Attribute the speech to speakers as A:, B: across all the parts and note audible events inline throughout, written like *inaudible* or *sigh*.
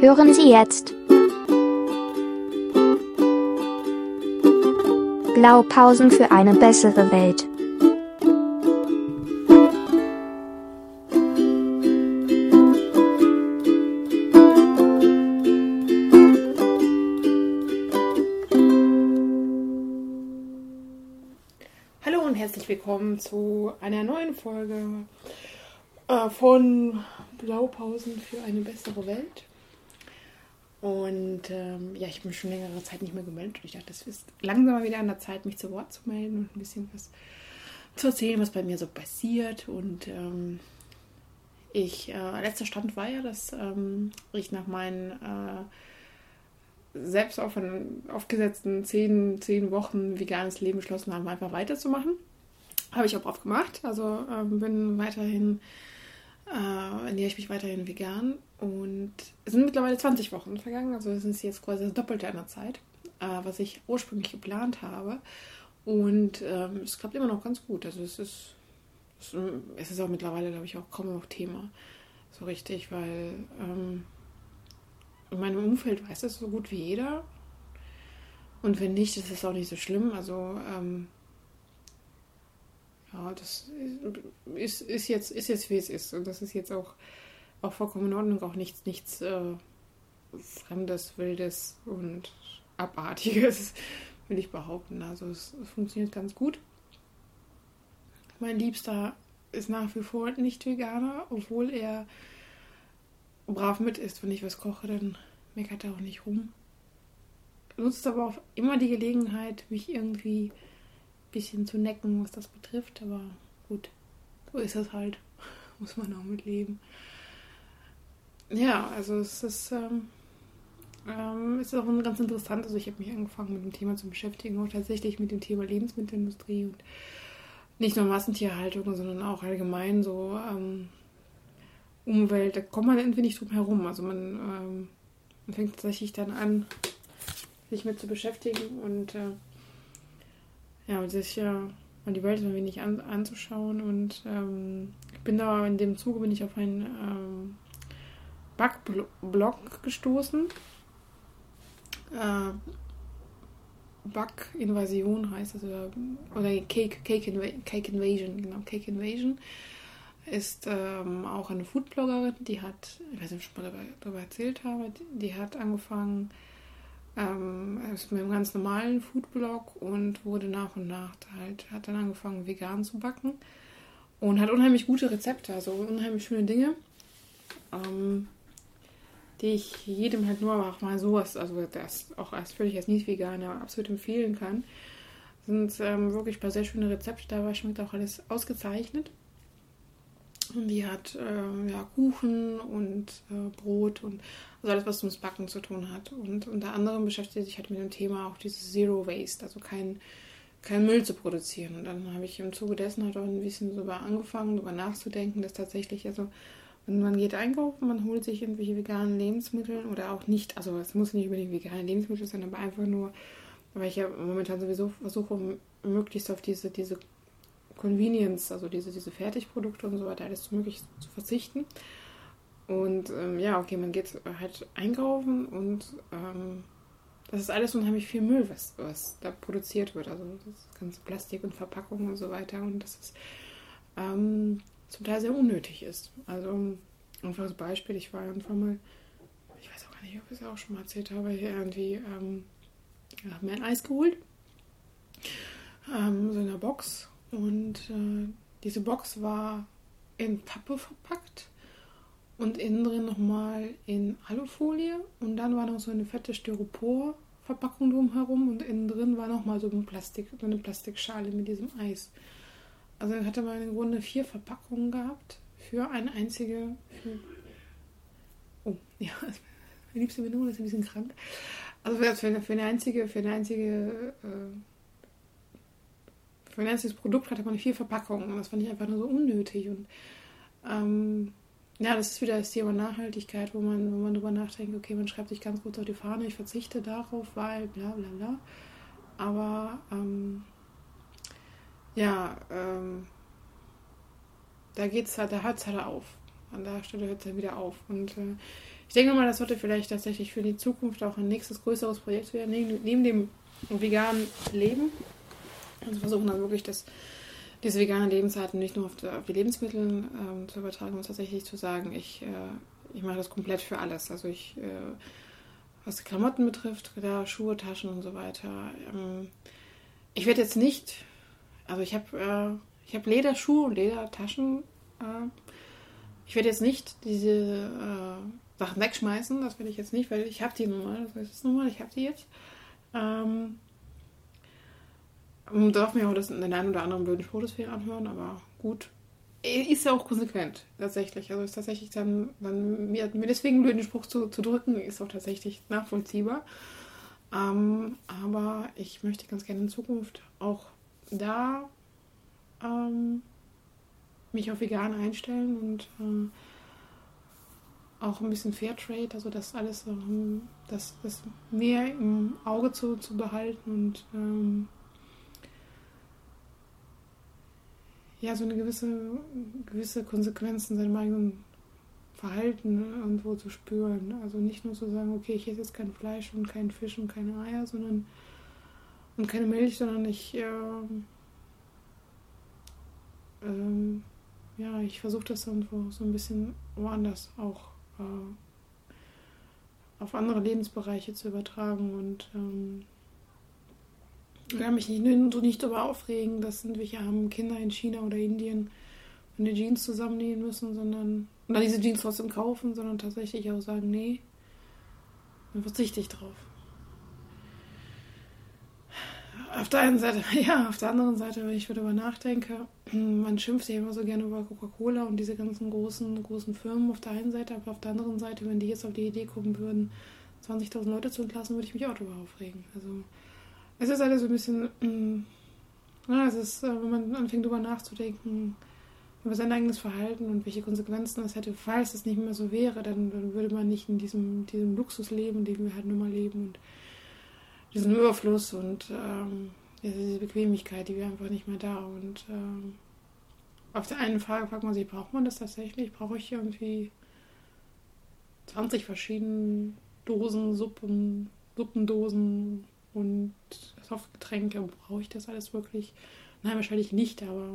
A: Hören Sie jetzt Blaupausen für eine bessere Welt.
B: Hallo und herzlich willkommen zu einer neuen Folge äh, von Blaupausen für eine bessere Welt. Und ähm, ja, ich bin schon längere Zeit nicht mehr gemeldet. Und ich dachte, es ist langsam mal wieder an der Zeit, mich zu Wort zu melden und ein bisschen was zu erzählen, was bei mir so passiert. Und ähm, ich, äh, letzter Stand war ja, dass ähm, ich nach meinen äh, selbst auf aufgesetzten zehn, zehn Wochen veganes Leben beschlossen habe, einfach weiterzumachen. Habe ich auch oft gemacht. Also ähm, bin weiterhin, äh, ernähre ich mich weiterhin vegan. Und es sind mittlerweile 20 Wochen vergangen. Also es ist jetzt quasi das Doppelte einer Zeit, äh, was ich ursprünglich geplant habe. Und ähm, es klappt immer noch ganz gut. Also es ist, es ist auch mittlerweile, glaube ich, auch kaum noch Thema. So richtig, weil ähm, in meinem Umfeld weiß das so gut wie jeder. Und wenn nicht, ist es auch nicht so schlimm. Also, ähm, ja, das ist, ist, jetzt, ist jetzt, wie es ist. Und das ist jetzt auch, auch vollkommen in Ordnung. Auch nichts, nichts äh, Fremdes, Wildes und Abartiges, *laughs* will ich behaupten. Also, es, es funktioniert ganz gut. Mein Liebster ist nach wie vor nicht Veganer, obwohl er brav mit isst. Wenn ich was koche, dann meckert er auch nicht rum. Nutzt aber auch immer die Gelegenheit, mich irgendwie bisschen zu necken, was das betrifft. Aber gut, so ist es halt. *laughs* Muss man auch mit leben. Ja, also es ist, ähm, ähm, es ist auch ganz interessant. Also ich habe mich angefangen mit dem Thema zu beschäftigen, auch tatsächlich mit dem Thema Lebensmittelindustrie und nicht nur Massentierhaltung, sondern auch allgemein so ähm, Umwelt, da kommt man irgendwie nicht drum herum. Also man, ähm, man fängt tatsächlich dann an, sich mit zu beschäftigen und äh, ja, sich ja mal die Welt ein wenig an, anzuschauen. Und ähm, ich bin da in dem Zuge bin ich auf einen ähm, Backblog gestoßen. Äh, Back-Invasion heißt es, oder, oder Cake, Cake, Inva Cake Invasion, genau, Cake Invasion ist ähm, auch eine Foodbloggerin, die hat, ich weiß nicht, ob ich schon mal darüber erzählt habe, die, die hat angefangen ähm, ist mit einem ganz normalen Foodblog und wurde nach und nach halt, hat dann angefangen vegan zu backen und hat unheimlich gute Rezepte, also unheimlich schöne Dinge, ähm, die ich jedem halt nur auch mal sowas, also das auch als völlig als nicht veganer absolut empfehlen kann. Sind ähm, wirklich ein paar sehr schöne Rezepte dabei, schmeckt auch alles ausgezeichnet. Und die hat äh, ja, Kuchen und äh, Brot und also alles, was mit Backen zu tun hat. Und unter anderem beschäftigt sich halt mit dem Thema auch dieses Zero Waste, also kein, kein Müll zu produzieren. Und dann habe ich im Zuge dessen halt auch ein bisschen darüber angefangen, darüber nachzudenken, dass tatsächlich, also wenn man geht einkaufen, man holt sich irgendwelche veganen Lebensmittel oder auch nicht, also es muss nicht unbedingt vegane Lebensmittel sein, aber einfach nur, weil ich ja momentan sowieso versuche, möglichst auf diese, diese Convenience, also diese, diese Fertigprodukte und so weiter, alles möglich zu verzichten. Und ähm, ja, okay, man geht halt einkaufen und ähm, das ist alles unheimlich viel Müll, was, was da produziert wird. Also das ganze Plastik und Verpackungen und so weiter. Und das ist ähm, zum Teil sehr unnötig ist. Also einfaches Beispiel, ich war irgendwann mal, ich weiß auch gar nicht, ob ich es auch schon mal erzählt habe, hier irgendwie, ähm, ja, mir ein Eis geholt. Ähm, so in einer Box und äh, diese Box war in Pappe verpackt und innen drin nochmal in Alufolie. Und dann war noch so eine fette Styropor-Verpackung drumherum und innen drin war nochmal so, ein Plastik, so eine Plastikschale mit diesem Eis. Also hatte man im Grunde vier Verpackungen gehabt für eine einzige. Für oh, *laughs* ja, meine liebste Bindung ist ein bisschen krank. Also für, eine, für eine einzige, für eine einzige äh, für ein einziges Produkt hatte man vier Verpackungen. Und das fand ich einfach nur so unnötig. Und ähm, ja, das ist wieder das Thema Nachhaltigkeit, wo man, wo man drüber nachdenkt, okay, man schreibt sich ganz kurz auf die Fahne, ich verzichte darauf, weil bla bla bla. Aber ähm, ja, ähm, da geht's halt, da hört es halt auf. an der Stelle hört es dann wieder auf. Und äh, ich denke mal, das sollte vielleicht tatsächlich für die Zukunft auch ein nächstes größeres Projekt werden, neben, neben dem veganen Leben. Also versuchen dann wirklich das, diese vegane Lebensart nicht nur auf die, auf die Lebensmittel ähm, zu übertragen, sondern tatsächlich zu sagen, ich, äh, ich mache das komplett für alles. Also ich, äh, was die Klamotten betrifft, da Schuhe, Taschen und so weiter. Ähm, ich werde jetzt nicht, also ich habe äh, ich habe Lederschuhe und Ledertaschen. Äh, ich werde jetzt nicht diese äh, Sachen wegschmeißen, das werde ich jetzt nicht, weil ich habe die nun mal, das ist nun mal, ich habe die jetzt. Ähm, man darf mir auch das, den einen oder anderen blöden Spruch anhören, aber gut. Ist ja auch konsequent, tatsächlich. Also ist tatsächlich dann, dann mir, mir deswegen einen blöden Spruch zu, zu drücken, ist auch tatsächlich nachvollziehbar. Ähm, aber ich möchte ganz gerne in Zukunft auch da ähm, mich auf vegan einstellen und äh, auch ein bisschen Fairtrade, also das alles, ähm, das, das mehr im Auge zu, zu behalten und ähm, ja, so eine gewisse, gewisse Konsequenzen seinem eigenen Verhalten irgendwo zu spüren. Also nicht nur zu sagen, okay, ich esse jetzt kein Fleisch und kein Fisch und keine Eier, sondern und keine Milch, sondern ich äh, ähm, ja, ich versuche das irgendwo so ein bisschen woanders auch äh, auf andere Lebensbereiche zu übertragen und ähm, ich kann mich nicht, nicht darüber aufregen, dass irgendwelche armen Kinder in China oder Indien eine Jeans zusammennähen müssen, sondern dann diese Jeans trotzdem kaufen, sondern tatsächlich auch sagen, nee, dann verzichte ich drauf. Auf der einen Seite, *laughs* ja, auf der anderen Seite, wenn ich darüber nachdenke, *clears throat* man schimpft ja immer so gerne über Coca-Cola und diese ganzen großen, großen Firmen auf der einen Seite, aber auf der anderen Seite, wenn die jetzt auf die Idee kommen würden, 20.000 Leute zu entlassen, würde ich mich auch darüber aufregen. Also, es ist alles so ein bisschen, mm, ja, es ist, äh, wenn man anfängt darüber nachzudenken, über sein eigenes Verhalten und welche Konsequenzen es hätte, falls es nicht mehr so wäre, dann, dann würde man nicht in diesem, diesem Luxus leben, den wir halt nun mal leben und diesen Überfluss und ähm, diese Bequemlichkeit, die wäre einfach nicht mehr da. Und ähm, auf der einen Frage fragt man sich, braucht man das tatsächlich? Brauche ich irgendwie 20 verschiedene Dosen, Suppen, Suppendosen und Softgetränke? Brauche ich das alles wirklich? Nein, wahrscheinlich nicht, aber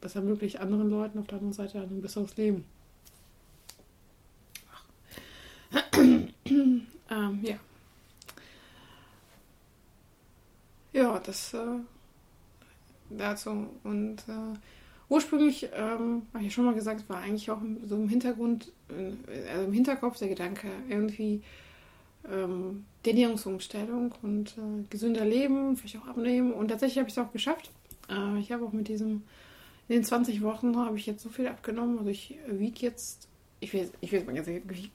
B: das ermöglicht anderen Leuten auf der anderen Seite ein besseres Leben. *clears throat* ähm, ja. Ja, das äh, dazu. Und äh, ursprünglich, ähm, habe ich schon mal gesagt, war eigentlich auch so im Hintergrund, äh, also im Hinterkopf der Gedanke, irgendwie ähm, Ernährungsumstellung und äh, gesünder leben, vielleicht auch abnehmen. Und tatsächlich habe ich es auch geschafft. Äh, ich habe auch mit diesem, in den 20 Wochen habe ich jetzt so viel abgenommen. Also ich wiege jetzt, ich will, ich mal ganz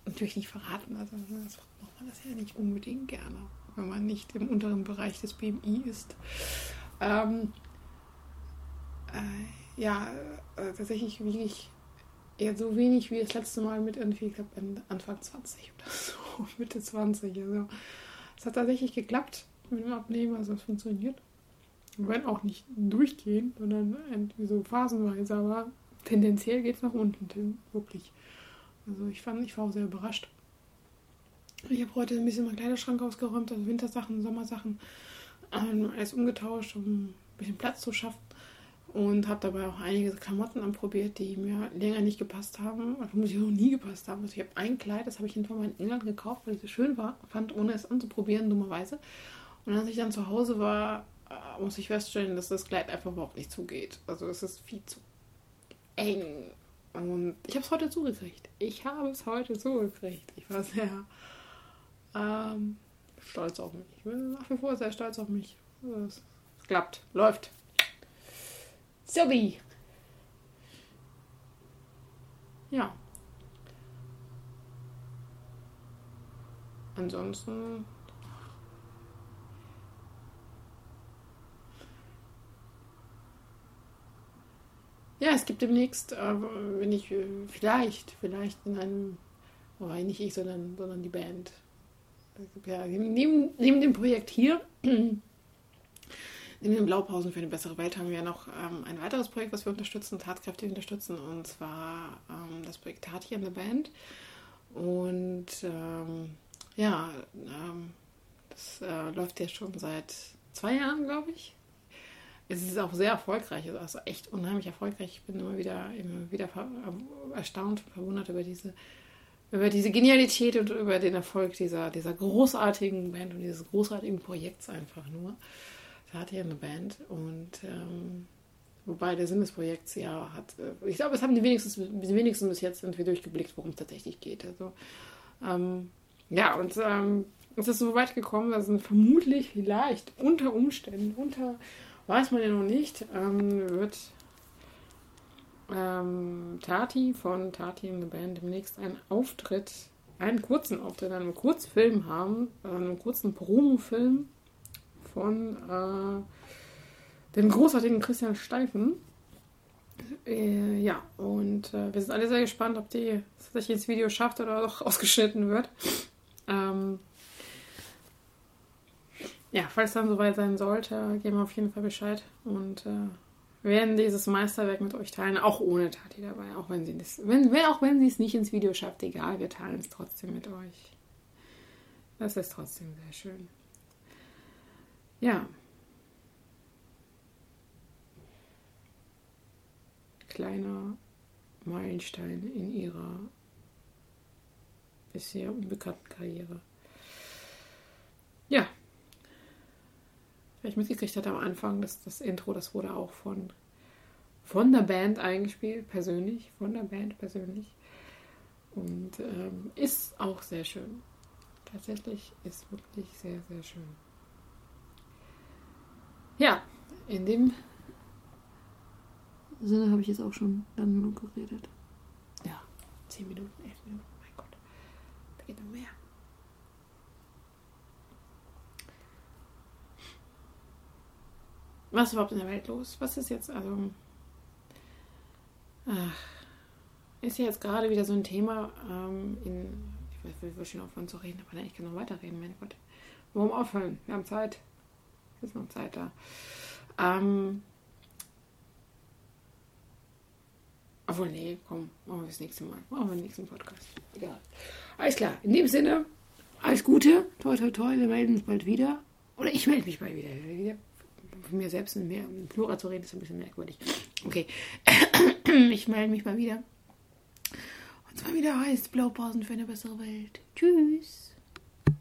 B: natürlich nicht verraten, also das macht man das ja nicht unbedingt gerne wenn man nicht im unteren Bereich des BMI ist. Ähm, äh, ja, äh, tatsächlich wiege ich eher so wenig wie das letzte Mal mit irgendwie, ich glaube, Anfang 20 oder so, *laughs* Mitte 20. Also, es hat tatsächlich geklappt mit dem Abnehmen, also es funktioniert. Wenn auch nicht durchgehend, sondern irgendwie so phasenweise, aber tendenziell geht es nach unten, wirklich. Also ich fand, ich war auch sehr überrascht. Ich habe heute ein bisschen meinen Kleiderschrank ausgeräumt, also Wintersachen, Sommersachen, ähm, alles umgetauscht, um ein bisschen Platz zu schaffen. Und habe dabei auch einige Klamotten anprobiert, die mir länger nicht gepasst haben. Also ich noch nie gepasst haben. Also ich habe ein Kleid, das habe ich hinter in England gekauft, weil es so schön war, fand, ohne es anzuprobieren, dummerweise. Und als ich dann zu Hause war, äh, muss ich feststellen, dass das Kleid einfach überhaupt nicht zugeht. Also es ist viel zu eng. Und ich habe es heute zugekriegt. Ich habe es heute zugekriegt. Ich war sehr ähm, stolz auf mich. Ich bin nach wie vor sehr stolz auf mich. Es klappt, läuft. Sobi. Ja. Ansonsten. Ja, es gibt demnächst, äh, wenn ich äh, vielleicht, vielleicht in einem, wobei nicht ich, sondern, sondern die Band, ja, neben, neben dem Projekt hier in den Blaupausen für eine bessere Welt haben wir noch ähm, ein weiteres Projekt, was wir unterstützen, tatkräftig unterstützen, und zwar ähm, das Projekt Tati in the Band. Und ähm, ja, ähm, das äh, läuft jetzt schon seit zwei Jahren, glaube ich. Es ist auch sehr erfolgreich, also echt unheimlich erfolgreich. Ich bin immer wieder, immer wieder erstaunt und verwundert über diese, über diese Genialität und über den Erfolg dieser, dieser großartigen Band und dieses großartigen Projekts einfach nur. Da hat hier eine Band und ähm, wobei der Sinn des Projekts ja hat, äh, ich glaube, es haben die wenigsten, die wenigsten bis jetzt irgendwie durchgeblickt, worum es tatsächlich geht. Also ähm, ja, und ähm, es ist so weit gekommen, dass vermutlich vielleicht unter Umständen, unter, weiß man ja noch nicht, ähm, wird ähm, Tati von Tati in the Band demnächst einen Auftritt, einen kurzen Auftritt, einen Kurzfilm haben, einen kurzen Promo-Film von äh, dem großartigen Christian Steifen. Äh, ja, und äh, wir sind alle sehr gespannt, ob die sich ins Video schafft oder doch *laughs* ausgeschnitten wird. Ähm, ja, falls dann soweit sein sollte, geben wir auf jeden Fall Bescheid und äh, werden dieses Meisterwerk mit euch teilen, auch ohne Tati dabei, auch wenn sie das, wenn, auch wenn sie es nicht ins Video schafft, egal, wir teilen es trotzdem mit euch. Das ist trotzdem sehr schön. Ja. Kleiner Meilenstein in ihrer bisher unbekannten Karriere. Ja. Vielleicht mitgekriegt hat am Anfang, dass das Intro, das wurde auch von, von der Band eingespielt, persönlich, von der Band persönlich. Und ähm, ist auch sehr schön. Tatsächlich ist wirklich sehr, sehr schön. Ja, in dem Sinne habe ich jetzt auch schon dann genug geredet. Ja, 10 Minuten, 11 Minuten. Da geht noch mehr. Was ist überhaupt in der Welt los? Was ist jetzt, also. Ach, ist ja jetzt gerade wieder so ein Thema ähm, in. Ich will, will schon aufhören zu reden, aber nein, ich kann noch weiterreden, mein Gott. Warum aufhören? Wir haben Zeit. Ist noch Zeit da. Ähm, obwohl, nee, komm, machen wir das nächste Mal. Machen wir den nächsten Podcast. Egal. Alles klar. In dem Sinne, alles Gute. Toi, toi, toi. Wir melden uns bald wieder. Oder ich melde mich bald wieder. Von mir selbst in mehr im Plural zu reden, ist ein bisschen merkwürdig. Okay. *clears throat* ich melde mich mal wieder. Und zwar wieder heißt Blaupausen für eine bessere Welt. Tschüss.